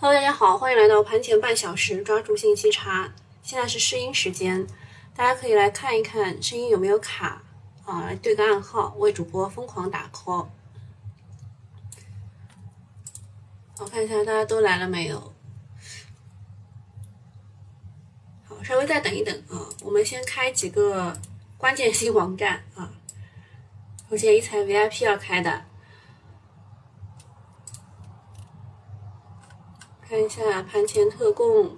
Hello，大家好，欢迎来到盘前半小时，抓住信息差。现在是试音时间，大家可以来看一看声音有没有卡啊，来对个暗号，为主播疯狂打 call。我看一下大家都来了没有？好，稍微再等一等啊，我们先开几个关键性网站啊。首先，一财 VIP 要开的。看一下盘前特供，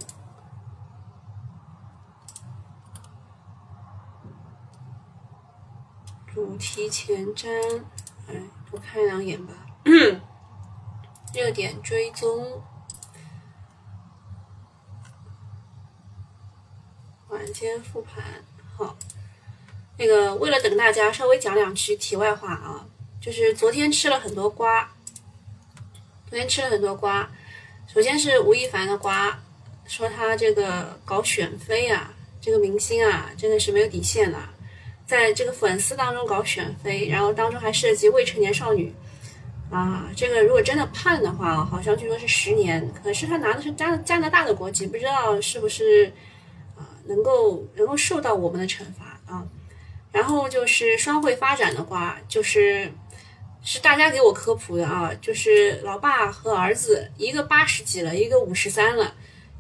主题前瞻，哎，多看两眼吧。热点追踪，晚间复盘。好，那个为了等大家，稍微讲两句题外话啊，就是昨天吃了很多瓜，昨天吃了很多瓜。首先是吴亦凡的瓜，说他这个搞选妃啊，这个明星啊，真的是没有底线的，在这个粉丝当中搞选妃，然后当中还涉及未成年少女，啊，这个如果真的判的话，好像据说是十年，可是他拿的是加加拿大的国籍，不知道是不是啊能够能够受到我们的惩罚啊。然后就是双汇发展的瓜，就是。是大家给我科普的啊，就是老爸和儿子，一个八十几了，一个五十三了，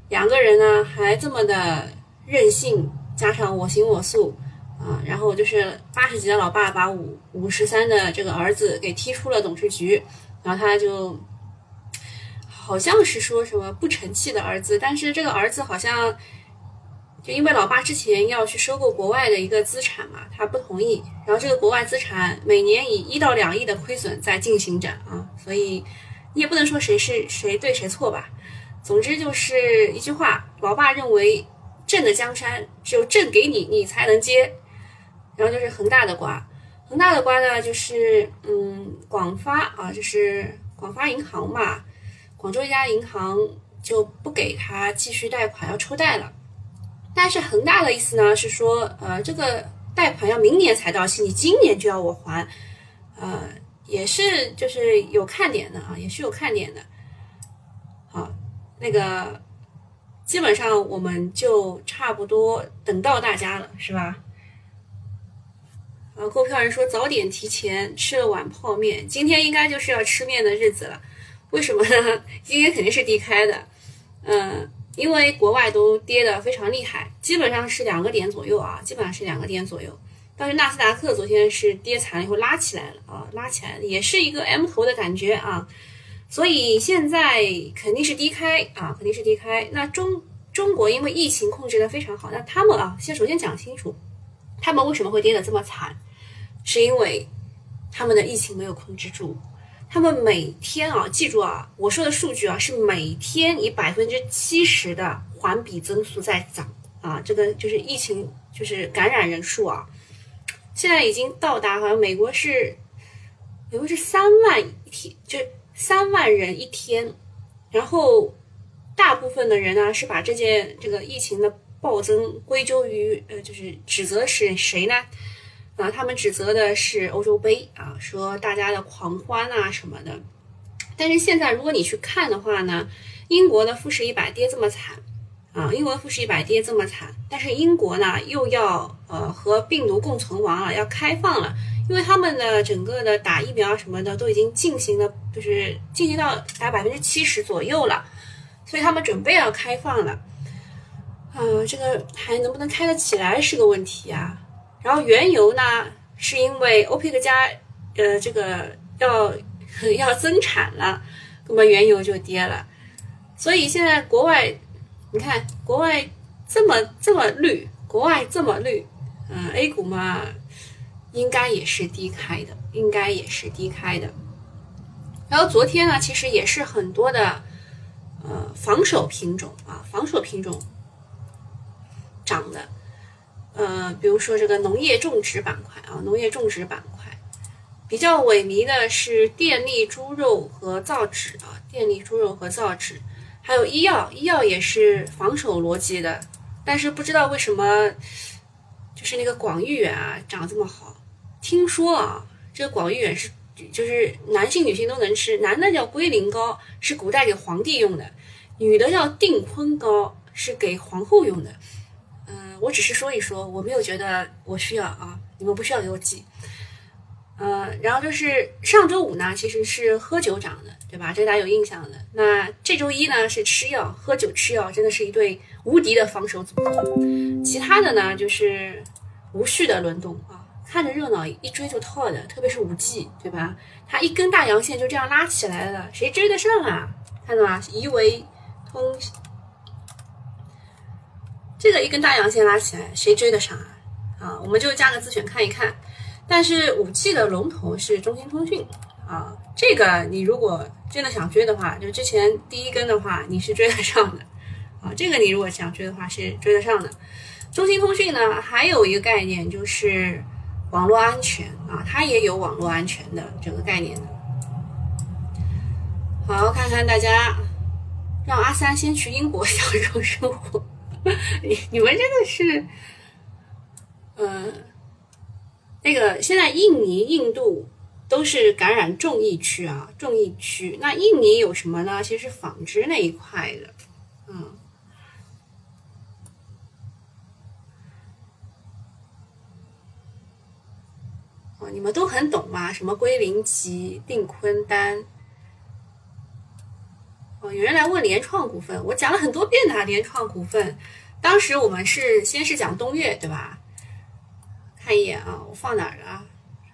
两个人呢还这么的任性，加上我行我素啊，然后就是八十几的老爸把五五十三的这个儿子给踢出了董事局，然后他就好像是说什么不成器的儿子，但是这个儿子好像。就因为老爸之前要去收购国外的一个资产嘛，他不同意。然后这个国外资产每年以一到两亿的亏损在进行着啊，所以你也不能说谁是谁对谁错吧。总之就是一句话，老爸认为朕的江山只有朕给你，你才能接。然后就是恒大的瓜，恒大的瓜呢就是嗯广发啊，就是广发银行嘛，广州一家银行就不给他继续贷款，要抽贷了。但是恒大的意思呢是说，呃，这个贷款要明年才到期，你今年就要我还，呃，也是就是有看点的啊，也是有看点的。好，那个基本上我们就差不多等到大家了，是吧？啊，购票人说早点提前吃了碗泡面，今天应该就是要吃面的日子了。为什么呢？今天肯定是低开的，嗯。因为国外都跌得非常厉害，基本上是两个点左右啊，基本上是两个点左右。但是纳斯达克昨天是跌惨了以后拉起来了啊，拉起来也是一个 M 头的感觉啊，所以现在肯定是低开啊，肯定是低开。那中中国因为疫情控制的非常好，那他们啊，先首先讲清楚，他们为什么会跌得这么惨，是因为他们的疫情没有控制住。他们每天啊，记住啊，我说的数据啊，是每天以百分之七十的环比增速在涨啊，这个就是疫情，就是感染人数啊，现在已经到达好像美国是，美国是三万一天，就三万人一天，然后大部分的人呢是把这件这个疫情的暴增归咎于呃，就是指责是谁呢？啊，他们指责的是欧洲杯啊，说大家的狂欢啊什么的。但是现在如果你去看的话呢，英国的富时一百跌这么惨啊，英国富时一百跌这么惨，但是英国呢又要呃和病毒共存亡了，要开放了，因为他们的整个的打疫苗什么的都已经进行了，就是进行到达百分之七十左右了，所以他们准备要开放了。啊，这个还能不能开得起来是个问题啊。然后原油呢，是因为欧佩克加，呃，这个要 要增产了，那么原油就跌了。所以现在国外，你看国外这么这么绿，国外这么绿，嗯，A 股嘛，应该也是低开的，应该也是低开的。然后昨天呢，其实也是很多的，呃，防守品种啊，防守品种涨的。呃，比如说这个农业种植板块啊，农业种植板块比较萎靡的是电力、猪肉和造纸啊，电力、猪肉和造纸，还有医药，医药也是防守逻辑的，但是不知道为什么，就是那个广誉远啊长这么好，听说啊，这个广誉远是就是男性女性都能吃，男的叫龟苓膏，是古代给皇帝用的，女的叫定坤膏，是给皇后用的。我只是说一说，我没有觉得我需要啊，你们不需要给我记。呃，然后就是上周五呢，其实是喝酒涨的，对吧？这大家有印象的。那这周一呢是吃药，喝酒吃药，真的是一对无敌的防守组合。其他的呢就是无序的轮动啊，看着热闹，一追就套的，特别是五 G，对吧？它一根大阳线就这样拉起来了，谁追得上啊？看到吗？夷为通，这个一根大阳线拉起来，谁追得上啊？啊，我们就加个自选看一看。但是五 G 的龙头是中兴通讯啊，这个你如果真的想追的话，就之前第一根的话，你是追得上的啊。这个你如果想追的话，是追得上的。中兴通讯呢，还有一个概念就是网络安全啊，它也有网络安全的整个概念的。好，看看大家让阿三先去英国 享受生活，你 你们真的是，嗯。那个现在印尼、印度都是感染重疫区啊，重疫区。那印尼有什么呢？其实是纺织那一块的，嗯。哦，你们都很懂嘛？什么归零吉、定坤丹。哦，有人来问联创股份，我讲了很多遍的联创股份。当时我们是先是讲东岳，对吧？看一眼啊，我放哪儿了？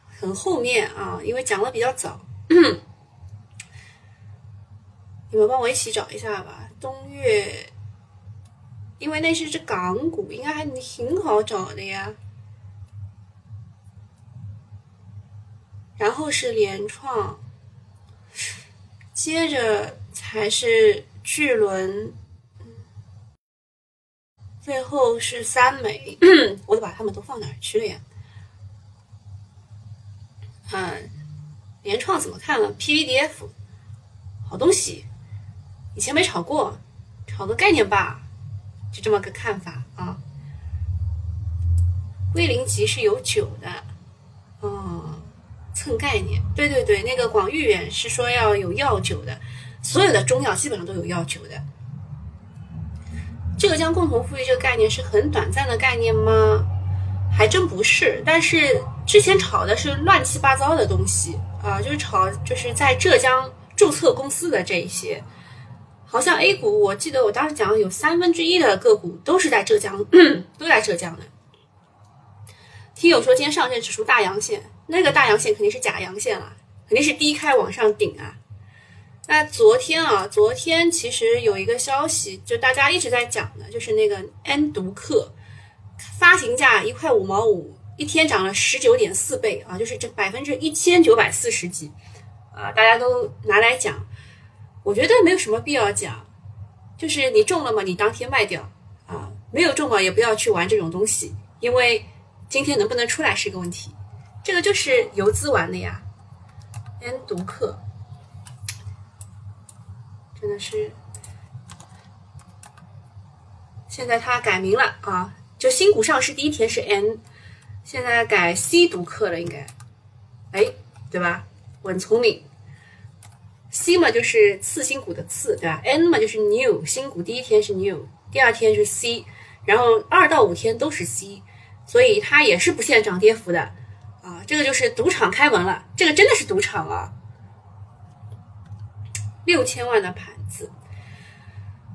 很后面啊，因为讲的比较早。你们帮我一起找一下吧。东岳，因为那是只港股，应该还挺好找的呀。然后是联创，接着还是巨轮。最后是三美，我都把他们都放哪儿去了呀？嗯，联创怎么看了？PVDF，好东西，以前没炒过，炒个概念吧，就这么个看法啊。归零级是有酒的，哦，蹭概念，对对对，那个广誉远是说要有药酒的，所有的中药基本上都有要求的。浙江共同富裕这个概念是很短暂的概念吗？还真不是。但是之前炒的是乱七八糟的东西啊，就是炒就是在浙江注册公司的这一些，好像 A 股，我记得我当时讲有三分之一的个股都是在浙江，都在浙江的。听友说今天上证指数大阳线，那个大阳线肯定是假阳线了，肯定是低开往上顶啊。那昨天啊，昨天其实有一个消息，就大家一直在讲的，就是那个安独克发行价一块五毛五，一天涨了十九点四倍啊，就是这百分之一千九百四十几啊，大家都拿来讲，我觉得没有什么必要讲，就是你中了嘛，你当天卖掉啊，没有中嘛，也不要去玩这种东西，因为今天能不能出来是一个问题，这个就是游资玩的呀，安独克。真的是，现在它改名了啊！就新股上市第一天是 N，现在改 C 读客了，应该，哎，对吧？我很聪明，C 嘛就是次新股的次，对吧？N 嘛就是 New 新股第一天是 New，第二天是 C，然后二到五天都是 C，所以它也是不限涨跌幅的啊！这个就是赌场开门了，这个真的是赌场啊！六千万的盘子，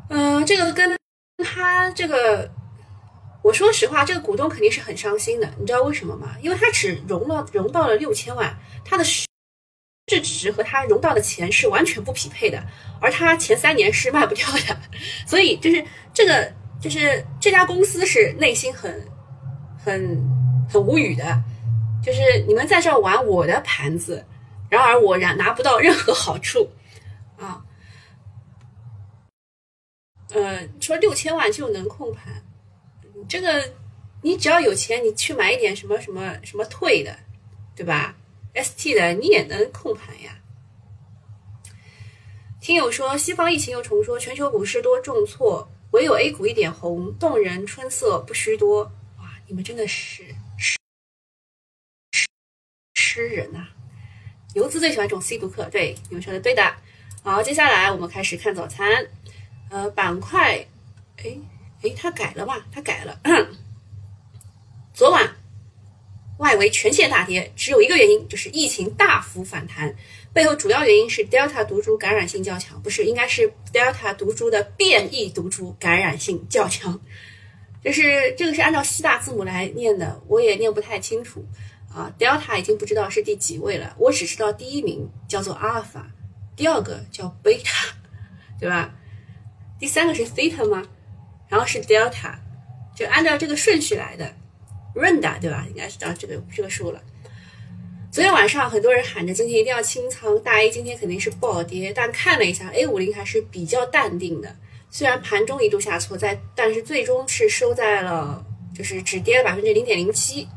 嗯，这个跟他这个，我说实话，这个股东肯定是很伤心的。你知道为什么吗？因为他只融了融到了六千万，他的市值和他融到的钱是完全不匹配的，而他前三年是卖不掉的，所以就是这个就是这家公司是内心很很很无语的，就是你们在这玩我的盘子，然而我然拿不到任何好处。啊，呃，说六千万就能控盘，这个你只要有钱，你去买一点什么什么什么退的，对吧？ST 的你也能控盘呀。听友说西方疫情又重说，全球股市多重挫，唯有 A 股一点红，动人春色不虚多。哇，你们真的是诗诗人呐！游资最喜欢这种 C 读客，对你们说的对的。好，接下来我们开始看早餐。呃，板块，哎哎，它改了吧？它改了。昨晚外围全线大跌，只有一个原因，就是疫情大幅反弹。背后主要原因是 Delta 毒株感染性较强，不是，应该是 Delta 毒株的变异毒株感染性较强。就是这个是按照希腊字母来念的，我也念不太清楚啊。Delta 已经不知道是第几位了，我只知道第一名叫做阿尔法，第二个叫贝塔，对吧？第三个是 theta 吗？然后是 Delta，就按照这个顺序来的。Renda 对吧？应该是到这个这个数了。昨天晚上很多人喊着今天一定要清仓，大 A 今天肯定是暴跌，但看了一下 A 五零还是比较淡定的。虽然盘中一度下挫，在但是最终是收在了就是只跌了百分之零点零七。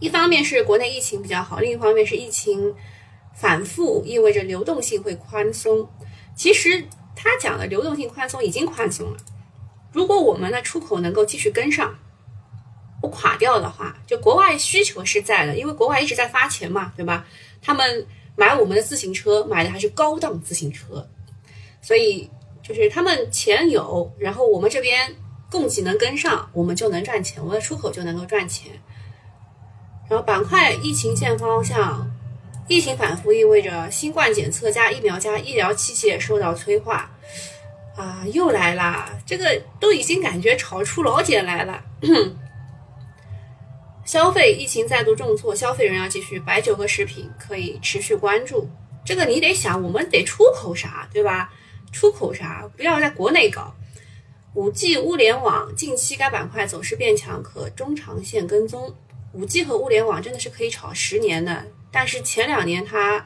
一方面是国内疫情比较好，另一方面是疫情反复意味着流动性会宽松。其实他讲的流动性宽松已经宽松了，如果我们的出口能够继续跟上。不垮掉的话，就国外需求是在的，因为国外一直在发钱嘛，对吧？他们买我们的自行车，买的还是高档自行车，所以就是他们钱有，然后我们这边供给能跟上，我们就能赚钱，我们的出口就能够赚钱。然后板块疫情线方向，疫情反复意味着新冠检测加疫苗加医疗器械受到催化，啊，又来啦！这个都已经感觉炒出老茧来了。消费疫情再度重挫，消费仍要继续。白酒和食品可以持续关注。这个你得想，我们得出口啥，对吧？出口啥？不要在国内搞。五 G 物联网近期该板块走势变强，可中长线跟踪。五 G 和物联网真的是可以炒十年的，但是前两年它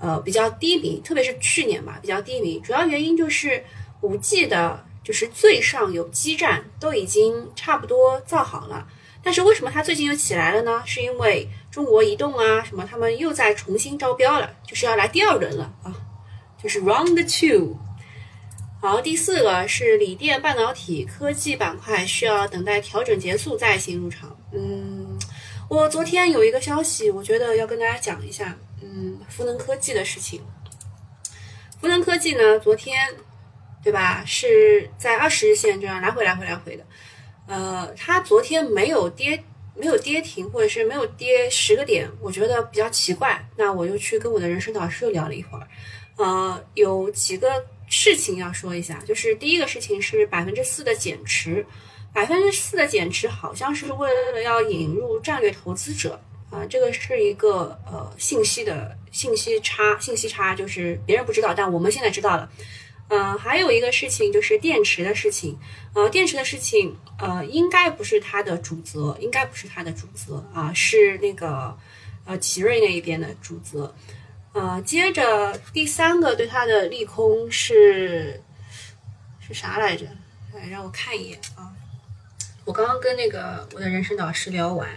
呃比较低迷，特别是去年吧比较低迷。主要原因就是五 G 的就是最上游基站都已经差不多造好了。但是为什么它最近又起来了呢？是因为中国移动啊什么，他们又在重新招标了，就是要来第二轮了啊，就是 round two。好，第四个是锂电半导体科技板块，需要等待调整结束再行入场。嗯，我昨天有一个消息，我觉得要跟大家讲一下，嗯，福能科技的事情。福能科技呢，昨天对吧，是在二十日线这样来回来回来回的。呃，它昨天没有跌，没有跌停，或者是没有跌十个点，我觉得比较奇怪。那我又去跟我的人生导师又聊了一会儿，呃，有几个事情要说一下，就是第一个事情是百分之四的减持，百分之四的减持好像是为了要引入战略投资者啊，这个是一个呃信息的信息差，信息差就是别人不知道，但我们现在知道了。嗯，还有一个事情就是电池的事情，呃，电池的事情，呃，应该不是它的主责，应该不是它的主责啊，是那个呃奇瑞那一边的主责。呃，接着第三个对它的利空是是啥来着？来让我看一眼啊，我刚刚跟那个我的人生导师聊完。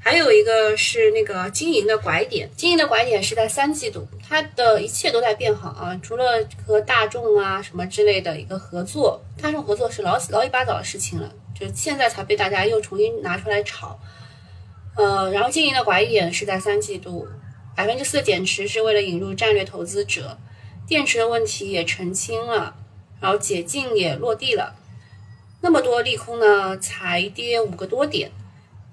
还有一个是那个经营的拐点，经营的拐点是在三季度，它的一切都在变好啊，除了和大众啊什么之类的一个合作，大众合作是老老一把早的事情了，就现在才被大家又重新拿出来炒。呃，然后经营的拐点是在三季度，百分之四的减持是为了引入战略投资者，电池的问题也澄清了，然后解禁也落地了，那么多利空呢，才跌五个多点。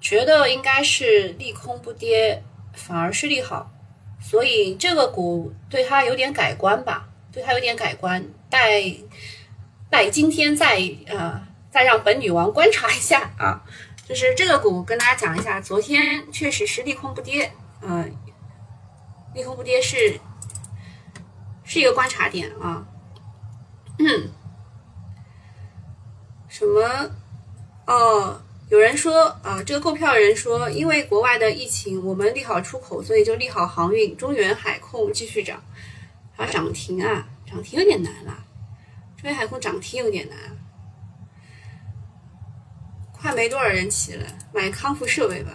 觉得应该是利空不跌，反而是利好，所以这个股对它有点改观吧，对它有点改观。待待今天再呃再让本女王观察一下啊，就是这个股跟大家讲一下，昨天确实是利空不跌，嗯，利空不跌是是一个观察点啊。嗯，什么？哦。有人说啊，这个购票人说，因为国外的疫情，我们利好出口，所以就利好航运。中原海控继续涨，啊，涨停啊，涨停有点难了。中原海控涨停有点难，快没多少人骑了，买康复设备吧。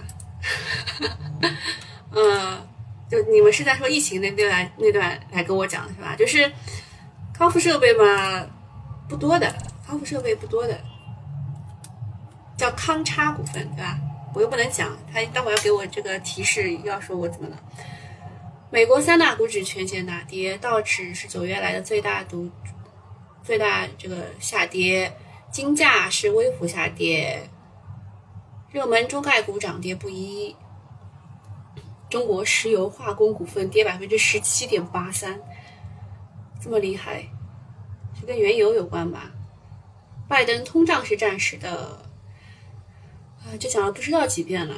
呃，就你们是在说疫情那段那段来跟我讲是吧？就是康复设备嘛，不多的，康复设备不多的。叫康差股份，对吧？我又不能讲，他待会要给我这个提示，要说我怎么了。美国三大股指全线大跌，道指是九月来的最大毒最大这个下跌，金价是微幅下跌，热门中概股涨跌不一。中国石油化工股份跌百分之十七点八三，这么厉害，是跟原油有关吧？拜登通胀是暂时的，啊，这讲了不知道几遍了。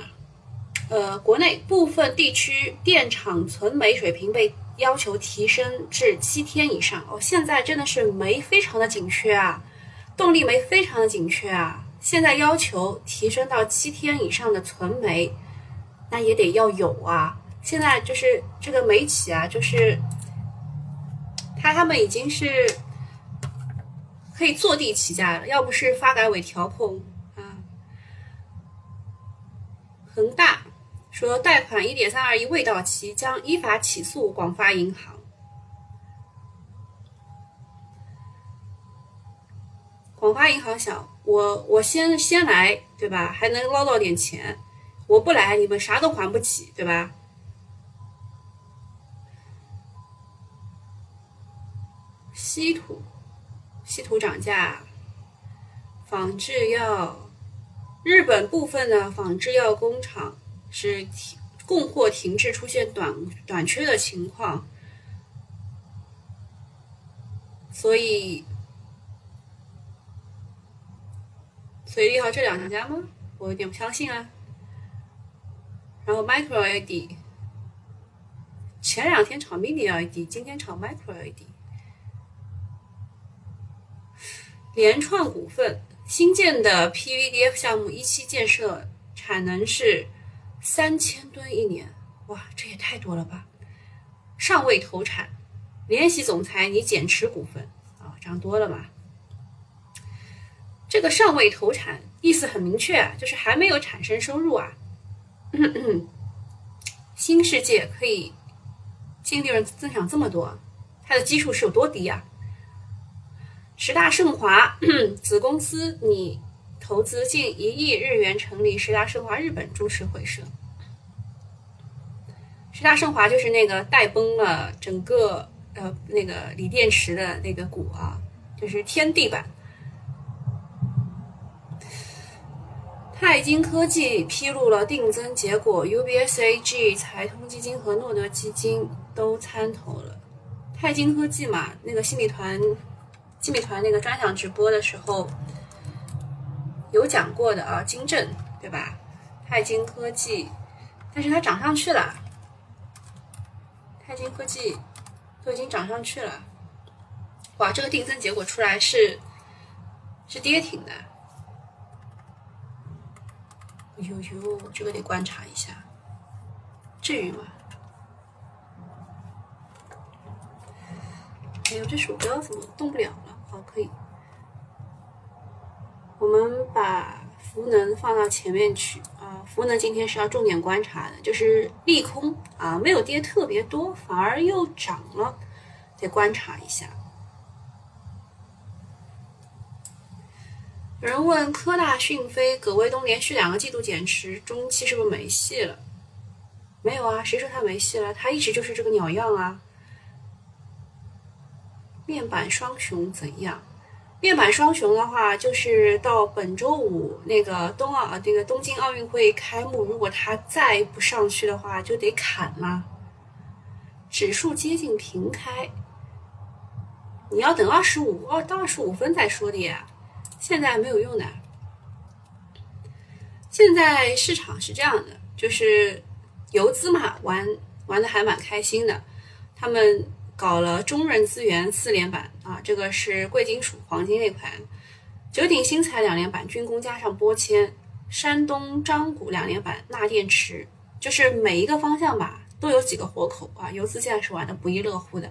呃，国内部分地区电厂存煤水平被要求提升至七天以上。哦，现在真的是煤非常的紧缺啊，动力煤非常的紧缺啊。现在要求提升到七天以上的存煤。那也得要有啊！现在就是这个煤企啊，就是他他们已经是可以坐地起价了，要不是发改委调控啊。恒大说贷款一点三二亿未到期，将依法起诉广发银行。广发银行想，我我先先来，对吧？还能捞到点钱。我不来，你们啥都还不起，对吧？稀土，稀土涨价，仿制药，日本部分的仿制药工厂是停供货停滞，出现短短缺的情况，所以，所以利好这两家吗？我有点不相信啊。然后 Micro LED，前两天炒 Mini LED，今天炒 Micro LED。联创股份新建的 PVDF 项目一期建设产能是三千吨一年，哇，这也太多了吧！尚未投产，联席总裁你减持股份啊，涨多了嘛？这个尚未投产意思很明确啊，就是还没有产生收入啊。新世界可以净利润增长这么多，它的基数是有多低啊？十大盛华子公司拟投资近一亿日元成立十大盛华日本株式会社。十大盛华就是那个带崩了整个呃那个锂电池的那个股啊，就是天地板。泰金科技披露了定增结果，UBS AG、财通基金和诺德基金都参投了。泰金科技嘛，那个新米团、新米团那个专享直播的时候有讲过的啊，金正对吧？泰金科技，但是它涨上去了，泰金科技都已经涨上去了。哇，这个定增结果出来是是跌停的。呦呦，这个得观察一下，至于吗？哎呦，这鼠标怎么动不了？可以。我们把福能放到前面去啊。福能今天是要重点观察的，就是利空啊，没有跌特别多，反而又涨了，得观察一下。有人问科大讯飞、葛卫东连续两个季度减持，中期是不是没戏了？没有啊，谁说他没戏了？他一直就是这个鸟样啊。面板双雄怎样？面板双雄的话，就是到本周五那个冬奥那，个东京奥运会开幕，如果它再不上去的话，就得砍了。指数接近平开，你要等二十五二到二十五分再说的呀。现在没有用的。现在市场是这样的，就是游资嘛，玩玩的还蛮开心的。他们搞了中润资源四连板啊，这个是贵金属黄金那块；九鼎新材两连板，军工加上玻纤；山东章谷两连板，钠电池。就是每一个方向吧，都有几个活口啊。游资现在是玩的不亦乐乎的，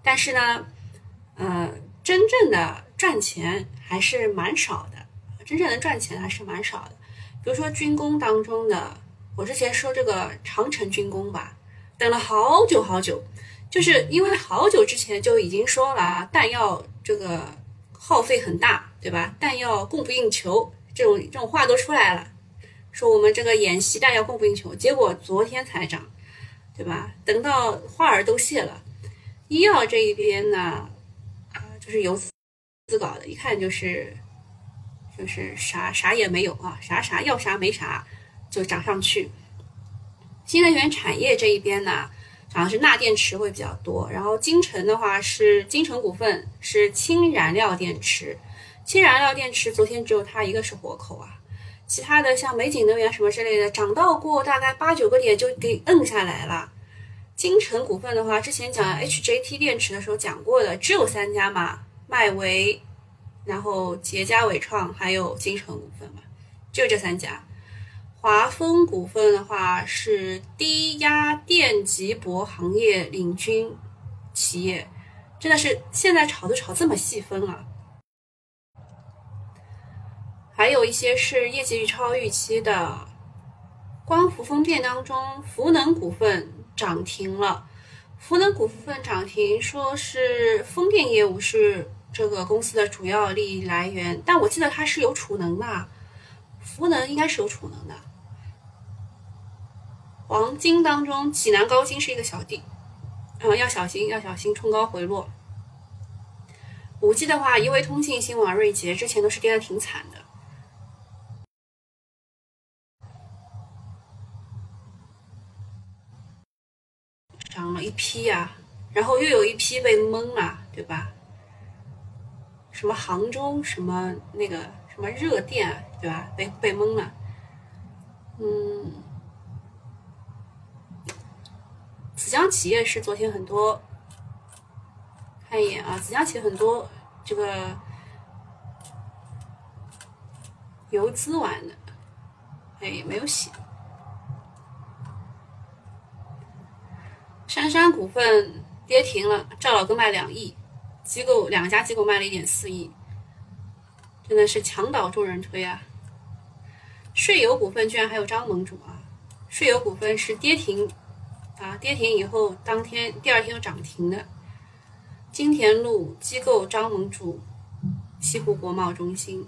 但是呢，呃，真正的。赚钱还是蛮少的，真正能赚钱还是蛮少的。比如说军工当中的，我之前说这个长城军工吧，等了好久好久，就是因为好久之前就已经说了啊弹药这个耗费很大，对吧？弹药供不应求，这种这种话都出来了，说我们这个演习弹药供不应求，结果昨天才涨，对吧？等到花儿都谢了，医药这一边呢，啊，就是由。自搞的，一看就是就是啥啥也没有啊，啥啥要啥没啥就涨上去。新能源产业这一边呢，好像是钠电池会比较多，然后金城的话是金城股份是氢燃料电池，氢燃料电池昨天只有它一个是活口啊，其他的像美景能源什么之类的涨到过大概八九个点就给摁下来了。金城股份的话，之前讲 HJT 电池的时候讲过的，只有三家嘛，迈维，然后捷佳伟创还有金城股份嘛，就这三家。华丰股份的话是低压电极箔行业领军企业，真的是现在炒都炒这么细分啊！还有一些是业绩超预期的，光伏风电当中，福能股份涨停了。福能股份涨停，说是风电业务是这个公司的主要利益来源，但我记得它是有储能的，福能应该是有储能的。黄金当中，济南高金是一个小弟，嗯，要小心，要小心冲高回落。五 G 的话，依维通信、新网、瑞捷之前都是跌的挺惨的，涨了一批呀，然后又有一批被蒙了，对吧？什么杭州，什么那个什么热电，对吧？被被蒙了，嗯。紫江企业是昨天很多，看一眼啊，紫江企业很多这个游资玩的，哎，没有写。杉杉股份跌停了，赵老哥卖两亿，机构两家机构卖了一点四亿，真的是墙倒众人推啊！税友股份居然还有张盟主啊！税友股份是跌停。啊，跌停以后，当天第二天又涨停的，金田路机构张盟主，西湖国贸中心。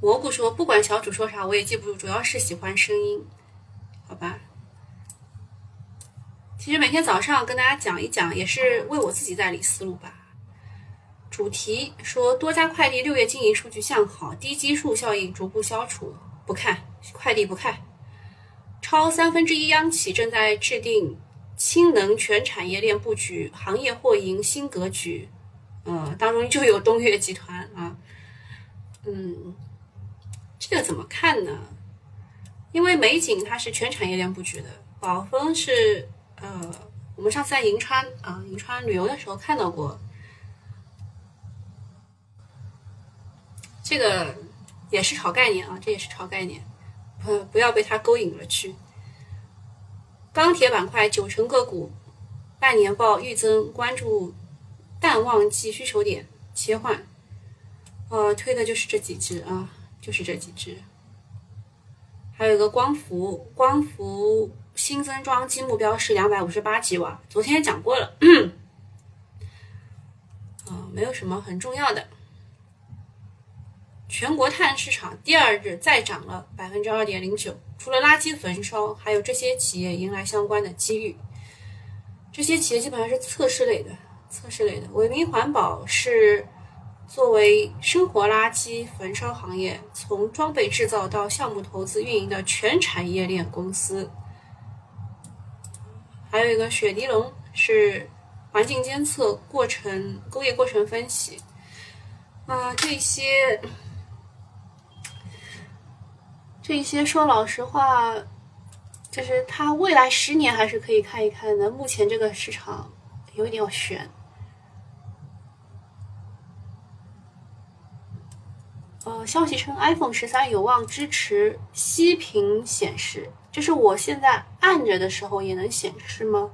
蘑菇说，不管小主说啥，我也记不住，主要是喜欢声音，好吧。其实每天早上跟大家讲一讲，也是为我自己在理思路吧。主题说多家快递六月经营数据向好，低基数效应逐步消除。不看快递不看，超三分之一央企正在制定氢能全产业链布局，行业或赢新格局。呃，当中就有东岳集团啊。嗯，这个怎么看呢？因为美景它是全产业链布局的，宝丰是呃，我们上次在银川啊，银川旅游的时候看到过。这个也是炒概念啊，这也是炒概念，不不要被它勾引了去。钢铁板块九成个股半年报预增，关注淡旺季需求点切换。呃，推的就是这几只啊，就是这几只。还有一个光伏，光伏新增装机目标是两百五十八吉瓦，昨天也讲过了。啊，没有什么很重要的。全国碳市场第二日再涨了百分之二点零九，除了垃圾焚烧，还有这些企业迎来相关的机遇。这些企业基本上是测试类的，测试类的。伟明环保是作为生活垃圾焚烧行业从装备制造到项目投资运营的全产业链公司。还有一个雪迪龙是环境监测过程、工业过程分析。啊，这些。这些说老实话，就是它未来十年还是可以看一看的。目前这个市场有一点悬。呃，消息称 iPhone 十三有望支持息屏显示，就是我现在按着的时候也能显示吗？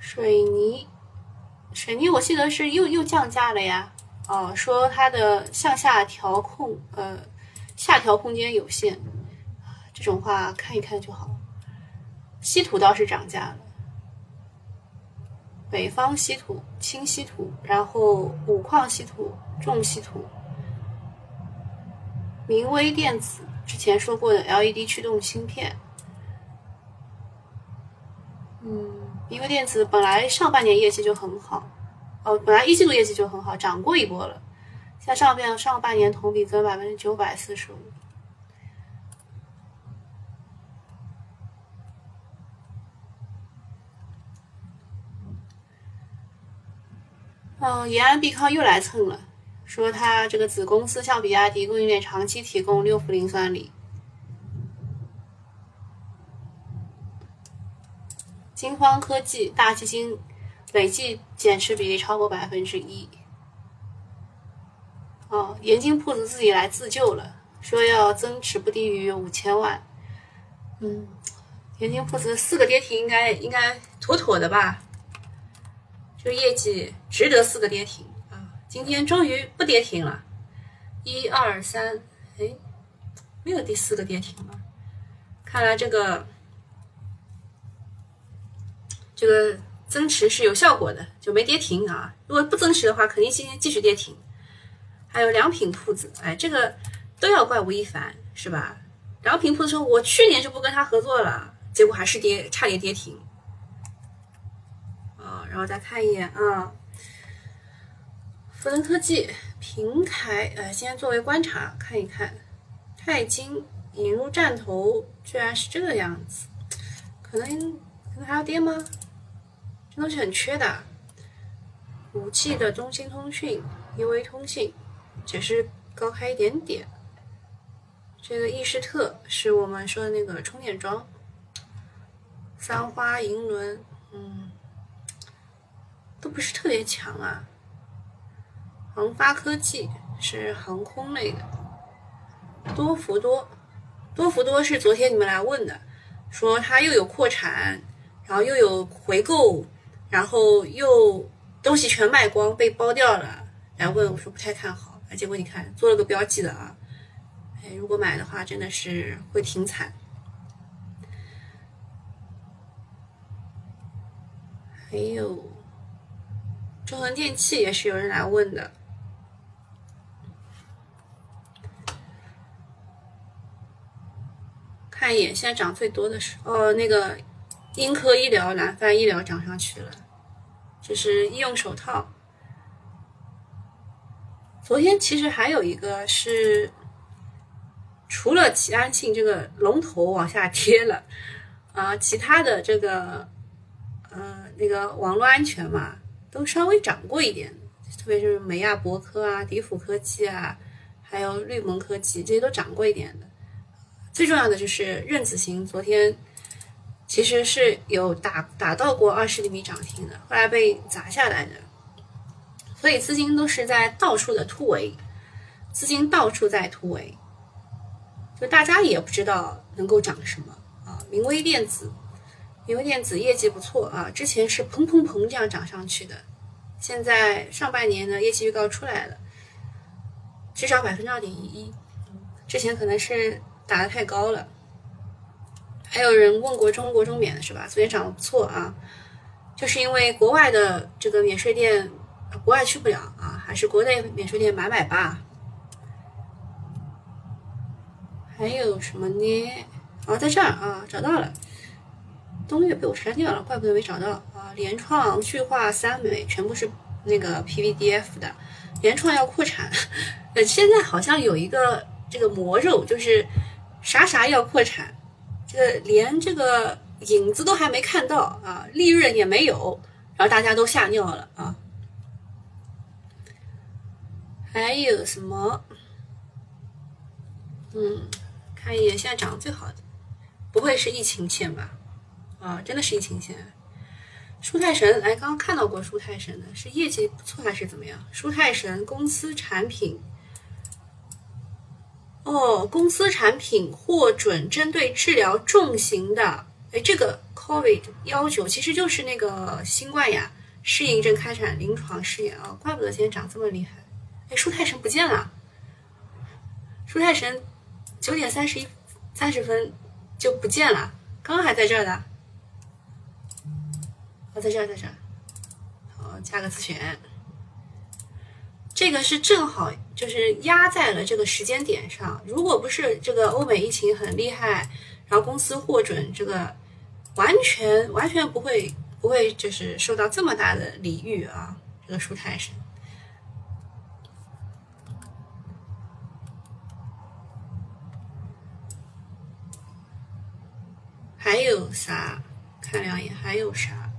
水泥，水泥，我记得是又又降价了呀。哦，说它的向下调控，呃，下调空间有限，这种话看一看就好。稀土倒是涨价了，北方稀土、轻稀土，然后五矿稀土、重稀土。明威电子之前说过的 LED 驱动芯片，嗯，因为电子本来上半年业绩就很好，哦，本来一季度业绩就很好，涨过一波了，在上半上半年同比增百分之九百四十五。嗯，延安必康又来蹭了，说他这个子公司向比亚迪供应链长期提供六氟磷酸锂。金方科技大基金累计减持比例超过百分之一。哦，盐津铺子自己来自救了，说要增持不低于五千万。嗯，盐津铺子四个跌停应该应该妥妥的吧？这个业绩值得四个跌停啊！今天终于不跌停了，一二三，哎，没有第四个跌停了。看来这个这个增持是有效果的，就没跌停啊。如果不增持的话，肯定今天继续跌停。还有良品铺子，哎，这个都要怪吴亦凡是吧？良品铺子说，我去年就不跟他合作了，结果还是跌，差点跌停。啊然后再看一眼啊，福能科技、平台，呃，先作为观察看一看。钛金引入战投，居然是这个样子，可能可能还要跌吗？这东西很缺的。五 G 的中兴通讯、依维通信，只是高开一点点。这个易仕特是我们说的那个充电桩。三花银轮，嗯。都不是特别强啊。航发科技是航空类的，多福多，多福多是昨天你们来问的，说它又有扩产，然后又有回购，然后又东西全卖光被包掉了，来问我说不太看好，结果你看做了个标记的啊，哎，如果买的话真的是会挺惨。还有。中恒电器也是有人来问的，看一眼，现在涨最多的是哦，那个英科医疗、南方医疗涨上去了，这是医用手套。昨天其实还有一个是，除了齐安信这个龙头往下跌了，啊，其他的这个，呃，那个网络安全嘛。都稍微涨过一点，特别是美亚博科啊、迪普科技啊，还有绿盟科技，这些都涨过一点的。最重要的就是任子行，昨天其实是有打打到过二十厘米涨停的，后来被砸下来的。所以资金都是在到处的突围，资金到处在突围，就大家也不知道能够涨什么啊。明威电子。明威电子业绩不错啊，之前是砰砰砰这样涨上去的，现在上半年呢业绩预告出来了，至少百分之二点一一，之前可能是打的太高了。还有人问过中国中免是吧？昨天涨得不错啊，就是因为国外的这个免税店，国外去不了啊，还是国内免税店买买吧。还有什么呢？哦，在这儿啊，找到了。东岳被我删掉了，怪不得没找到啊！联创、巨化、三美全部是那个 PVDF 的，联创要扩产，呃，现在好像有一个这个魔咒，就是啥啥要扩产，这连这个影子都还没看到啊，利润也没有，然后大家都吓尿了啊！还有什么？嗯，看一眼现在涨得最好的，不会是疫情线吧？啊，真的是疫情线。舒泰神，哎，刚刚看到过舒泰神的，是业绩不错还是怎么样？舒泰神公司产品，哦，公司产品获准针对治疗重型的，哎，这个 COVID 幺九其实就是那个新冠呀，适应症开展临床试验啊，怪不得今天涨这么厉害。哎，舒泰神不见了，舒泰神九点三十一三十分就不见了，刚刚还在这儿的。哦在这儿，在这儿，好加个自选。这个是正好就是压在了这个时间点上。如果不是这个欧美疫情很厉害，然后公司获准这个完全完全不会不会就是受到这么大的礼遇啊，这个舒泰神。还有啥？看两眼，还有啥？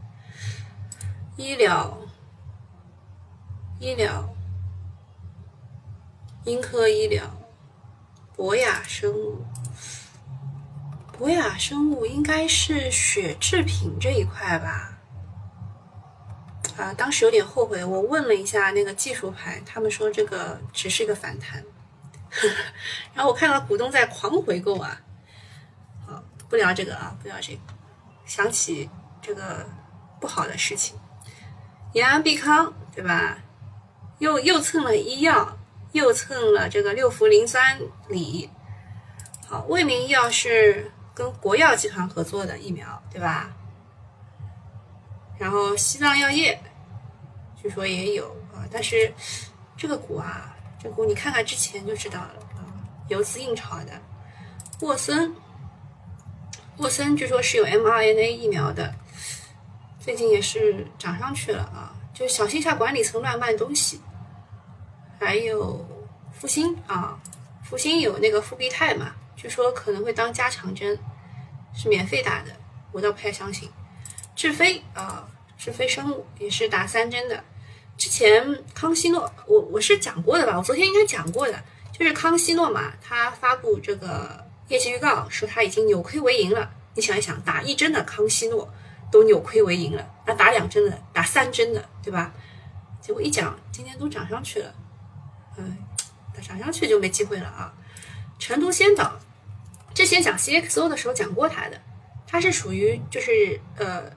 医疗，医疗，英科医疗，博雅生物，博雅生物应该是血制品这一块吧？啊，当时有点后悔，我问了一下那个技术牌，他们说这个只是一个反弹，然后我看到股东在狂回购啊。好不聊这个啊，不聊这个。想起这个不好的事情，延安必康对吧？又又蹭了医药，又蹭了这个六氟磷酸锂。好，卫明医药是跟国药集团合作的疫苗对吧？然后西藏药业据说也有啊，但是这个股啊，这股你看看之前就知道了啊，游资硬炒的沃森。沃森据说是有 mRNA 疫苗的，最近也是涨上去了啊！就小心下管理层乱卖东西。还有复星啊，复星有那个复必泰嘛，据说可能会当加强针，是免费打的，我倒不太相信。智飞啊，智飞生物也是打三针的。之前康希诺，我我是讲过的吧？我昨天应该讲过的，就是康希诺嘛，他发布这个。业绩预告说他已经扭亏为盈了。你想一想，打一针的康希诺都扭亏为盈了，那打两针的、打三针的，对吧？结果一讲，今天都涨上去了。嗯，涨上去就没机会了啊。成都先导，之前讲 CXO 的时候讲过它的，它是属于就是呃，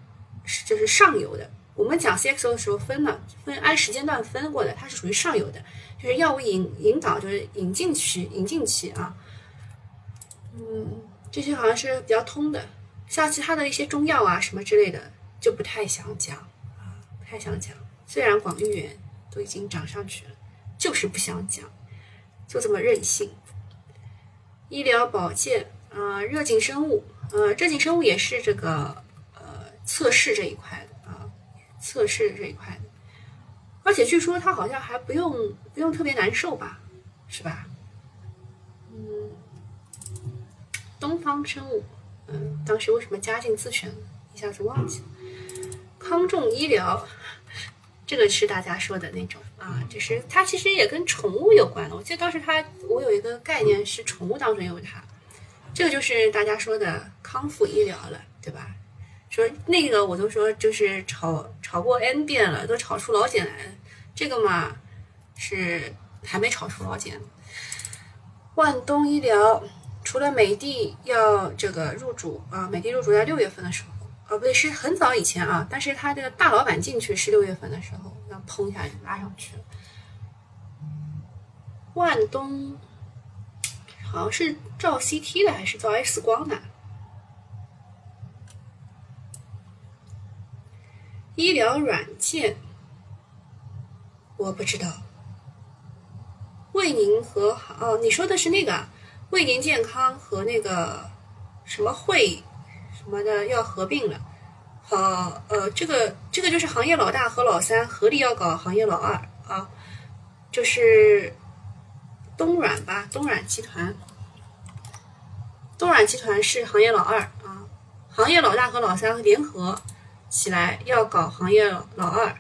就是上游的。我们讲 CXO 的时候分了，分按时间段分过的，它是属于上游的，就是药物引引导，就是引进期、引进期啊。嗯，这些好像是比较通的，像其他的一些中药啊什么之类的，就不太想讲啊，不太想讲。虽然广誉源都已经涨上去了，就是不想讲，就这么任性。医疗保健啊，热景生物，呃，热景生物也是这个呃测试这一块的啊，测试这一块的，而且据说它好像还不用不用特别难受吧，是吧？嗯东方生物，嗯，当时为什么加进自选一下子忘记了。康众医疗，这个是大家说的那种啊，就是它其实也跟宠物有关的。我记得当时它，我有一个概念是宠物当中有它，这个就是大家说的康复医疗了，对吧？说那个我都说就是炒炒过 N 遍了，都炒出老茧来了。这个嘛是还没炒出老茧。万东医疗。除了美的要这个入主啊，美的入主在六月份的时候，哦不对，是很早以前啊，但是他这个大老板进去是六月份的时候，那砰一下就拉上去了。万东好像是照 CT 的还是照 X 光的？医疗软件我不知道。魏宁和哦，你说的是那个？卫宁健康和那个什么汇什么的要合并了，好，呃，这个这个就是行业老大和老三合力要搞行业老二啊，就是东软吧，东软集团，东软集团是行业老二啊，行业老大和老三联合起来要搞行业老二，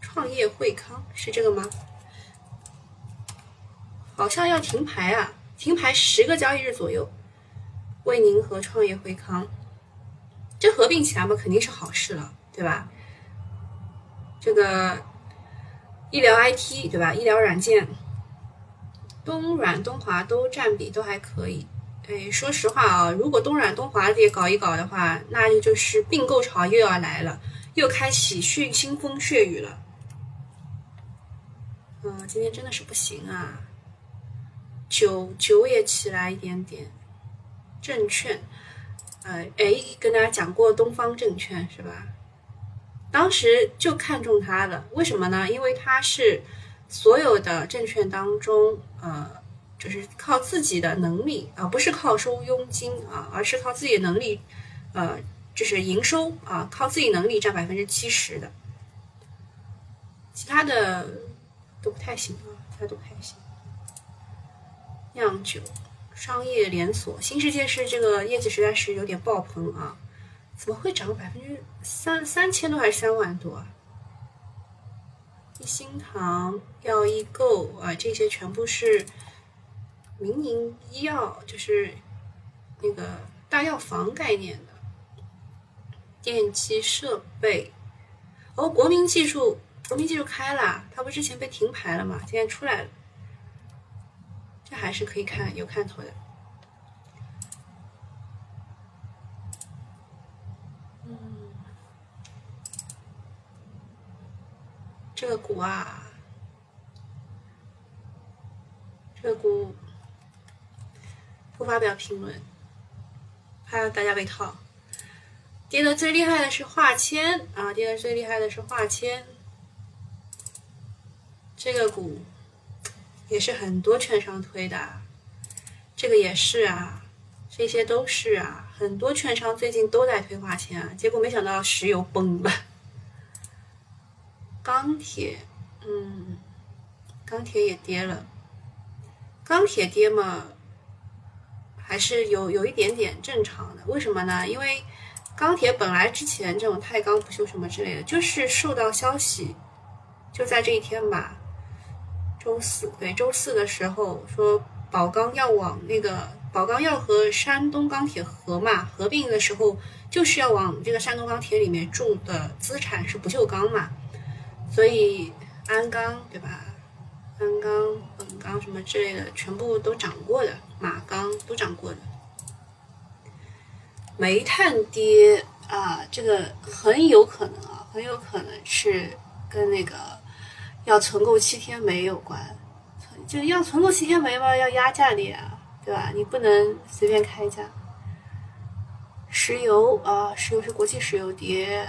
创业惠康是这个吗？好像要停牌啊，停牌十个交易日左右。魏宁和创业惠康，这合并起来嘛，肯定是好事了，对吧？这个医疗 IT 对吧？医疗软件，东软、东华都占比都还可以。哎，说实话啊，如果东软、东华也搞一搞的话，那就就是并购潮又要来了，又开启血腥风血雨了。嗯，今天真的是不行啊。九九也起来一点点，证券，呃，哎，跟大家讲过东方证券是吧？当时就看中它了，为什么呢？因为它是所有的证券当中，呃，就是靠自己的能力啊，不是靠收佣金啊，而是靠自己的能力，呃，就是营收啊，靠自己能力占百分之七十的，其他的都不太行啊，其他都不太行。酿酒商业连锁，新世界是这个业绩实在是有点爆棚啊，怎么会涨百分之三三千多还是三万多啊？一心堂、药一购啊，这些全部是民营医药，就是那个大药房概念的。电机设备，哦，国民技术，国民技术开了，它不之前被停牌了嘛？现在出来了，这还是可以看，有看头的。嗯这个股啊，这个股不发表评论，怕大家被套。跌的最厉害的是化纤啊，跌的最厉害的是化纤。这个股也是很多券商推的，这个也是啊，这些都是啊，很多券商最近都在推化纤啊，结果没想到石油崩了。钢铁，嗯，钢铁也跌了。钢铁跌嘛，还是有有一点点正常的。为什么呢？因为钢铁本来之前这种钛钢不锈什么之类的，就是受到消息，就在这一天吧，周四对周四的时候说宝钢要往那个宝钢要和山东钢铁合嘛，合并的时候就是要往这个山东钢铁里面注的资产是不锈钢嘛。所以鞍钢对吧？鞍钢、本钢什么之类的，全部都涨过的，马钢都涨过的。煤炭跌啊，这个很有可能啊，很有可能是跟那个要存够七天煤有关。就要存够七天煤嘛，要压价的呀，对吧？你不能随便开价。石油啊，石油是国际石油跌。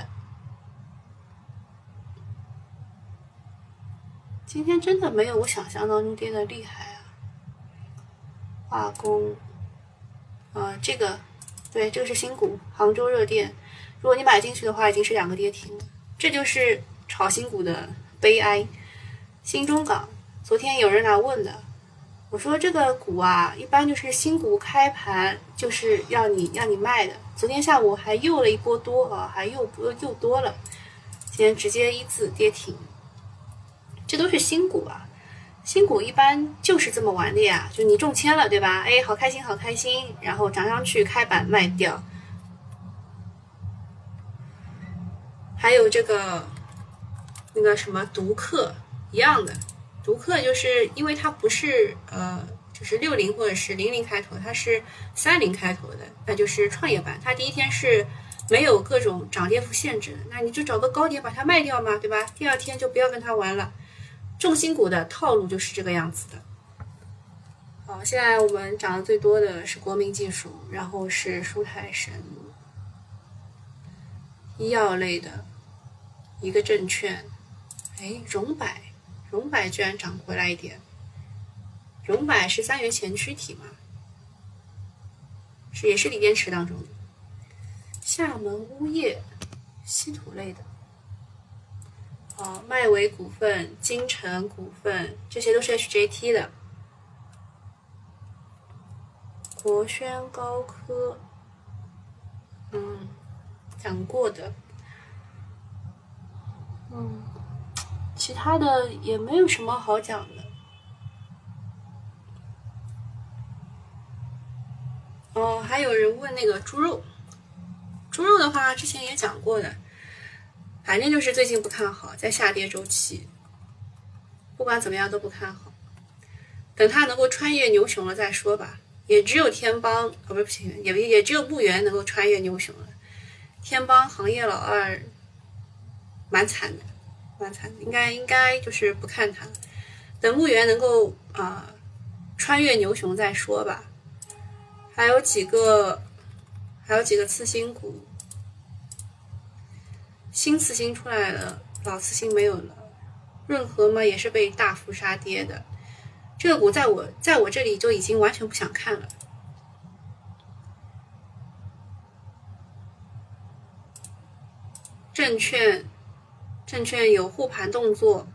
今天真的没有我想象当中跌的厉害啊！化工，啊，这个，对，这个是新股，杭州热电。如果你买进去的话，已经是两个跌停了。这就是炒新股的悲哀。新中港，昨天有人来问的，我说这个股啊，一般就是新股开盘就是要你要你卖的。昨天下午还又了一波多啊，还又又又多了，今天直接一字跌停。这都是新股啊，新股一般就是这么玩的呀，就你中签了，对吧？哎，好开心，好开心，然后涨上去开板卖掉。还有这个那个什么独克一样的，独克就是因为它不是呃，就是六零或者是零零开头，它是三零开头的，那就是创业板，它第一天是没有各种涨跌幅限制的，那你就找个高点把它卖掉嘛，对吧？第二天就不要跟它玩了。重心股的套路就是这个样子的。好，现在我们涨得最多的是国民技术，然后是舒泰神，医药类的一个证券，哎，荣百，荣百居然涨回来一点。荣百是三元前驱体嘛？是也是锂电池当中的。厦门钨业，稀土类的。哦，迈维股份、金城股份，这些都是 HJT 的。国轩高科，嗯，讲过的。嗯，其他的也没有什么好讲的。哦，还有人问那个猪肉，猪肉的话，之前也讲过的。反正就是最近不看好，在下跌周期，不管怎么样都不看好。等它能够穿越牛熊了再说吧。也只有天邦，啊不是不行，也也只有牧原能够穿越牛熊了。天邦行业老二，蛮惨的，蛮惨的，应该应该就是不看它。等牧原能够啊穿越牛熊再说吧。还有几个，还有几个次新股。新次新出来了，老次新没有了。润和嘛也是被大幅杀跌的。这个股在我在我这里就已经完全不想看了。证券，证券有护盘动作，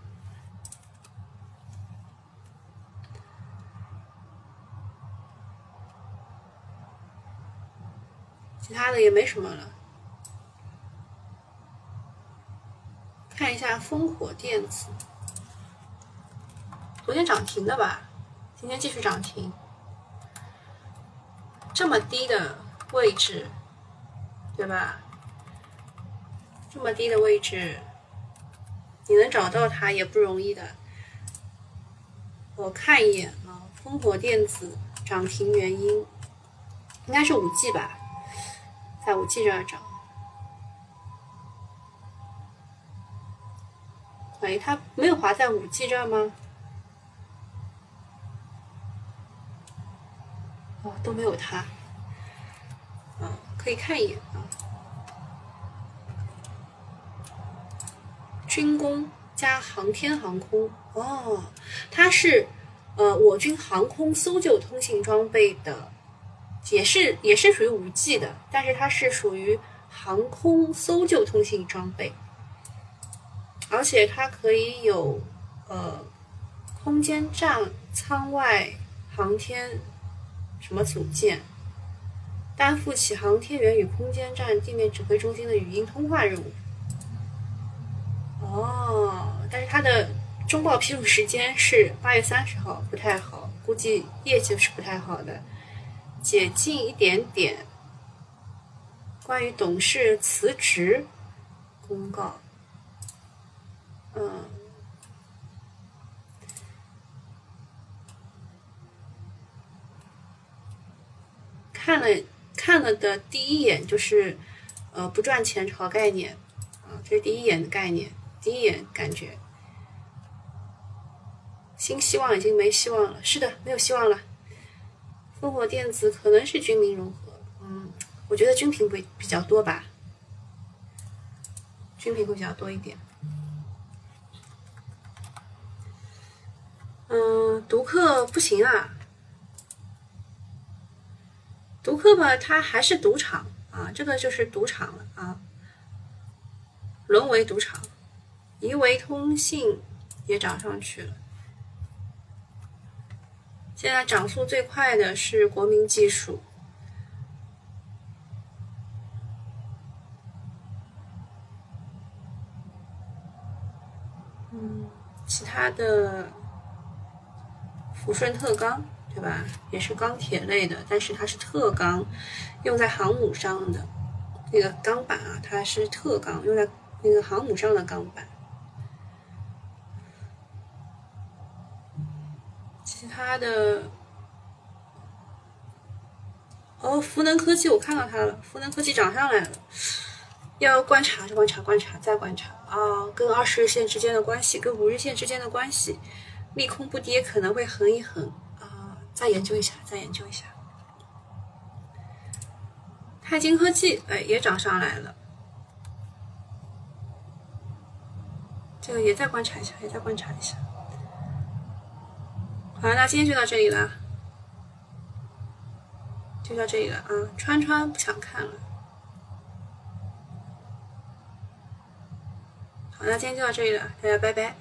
其他的也没什么了。看一下烽火电子，昨天涨停的吧？今天继续涨停，这么低的位置，对吧？这么低的位置，你能找到它也不容易的。我看一眼啊，烽火电子涨停原因应该是五 G 吧，在五 G 这儿涨。哎，它没有划在五 G 这儿吗？哦，都没有它。嗯，可以看一眼啊。军工加航天航空哦，它是呃我军航空搜救通信装备的，也是也是属于五 G 的，但是它是属于航空搜救通信装备，而且它可以有呃空间站舱外航天什么组件，担负起航天员与空间站地面指挥中心的语音通话任务。哦，但是它的中报披露时间是八月三十号，不太好，估计业绩是不太好的。解禁一点点，关于董事辞职公告，嗯，看了看了的第一眼就是，呃，不赚钱炒概念，啊，这是第一眼的概念。第一眼感觉，新希望已经没希望了。是的，没有希望了。烽火电子可能是军民融合，嗯，我觉得军品会比较多吧，军品会比较多一点。嗯，独克不行啊，独克吧，它还是赌场啊，这个就是赌场了啊，沦为赌场。移为通信也涨上去了，现在涨速最快的是国民技术，嗯，其他的抚顺特钢对吧？也是钢铁类的，但是它是特钢，用在航母上的那个钢板啊，它是特钢，用在那个航母上的钢板。它的哦，福能科技我看到它了，福能科技涨上来了，要观察，观察，观察，再观察啊，跟二十日线之间的关系，跟五日线之间的关系，利空不跌可能会横一横啊，再研究一下，再研究一下。泰晶科技哎也涨上来了，这个也再观察一下，也再观察一下。好，那今天就到这里了，就到这里了啊！川川不想看了。好，那今天就到这里了，大家拜拜。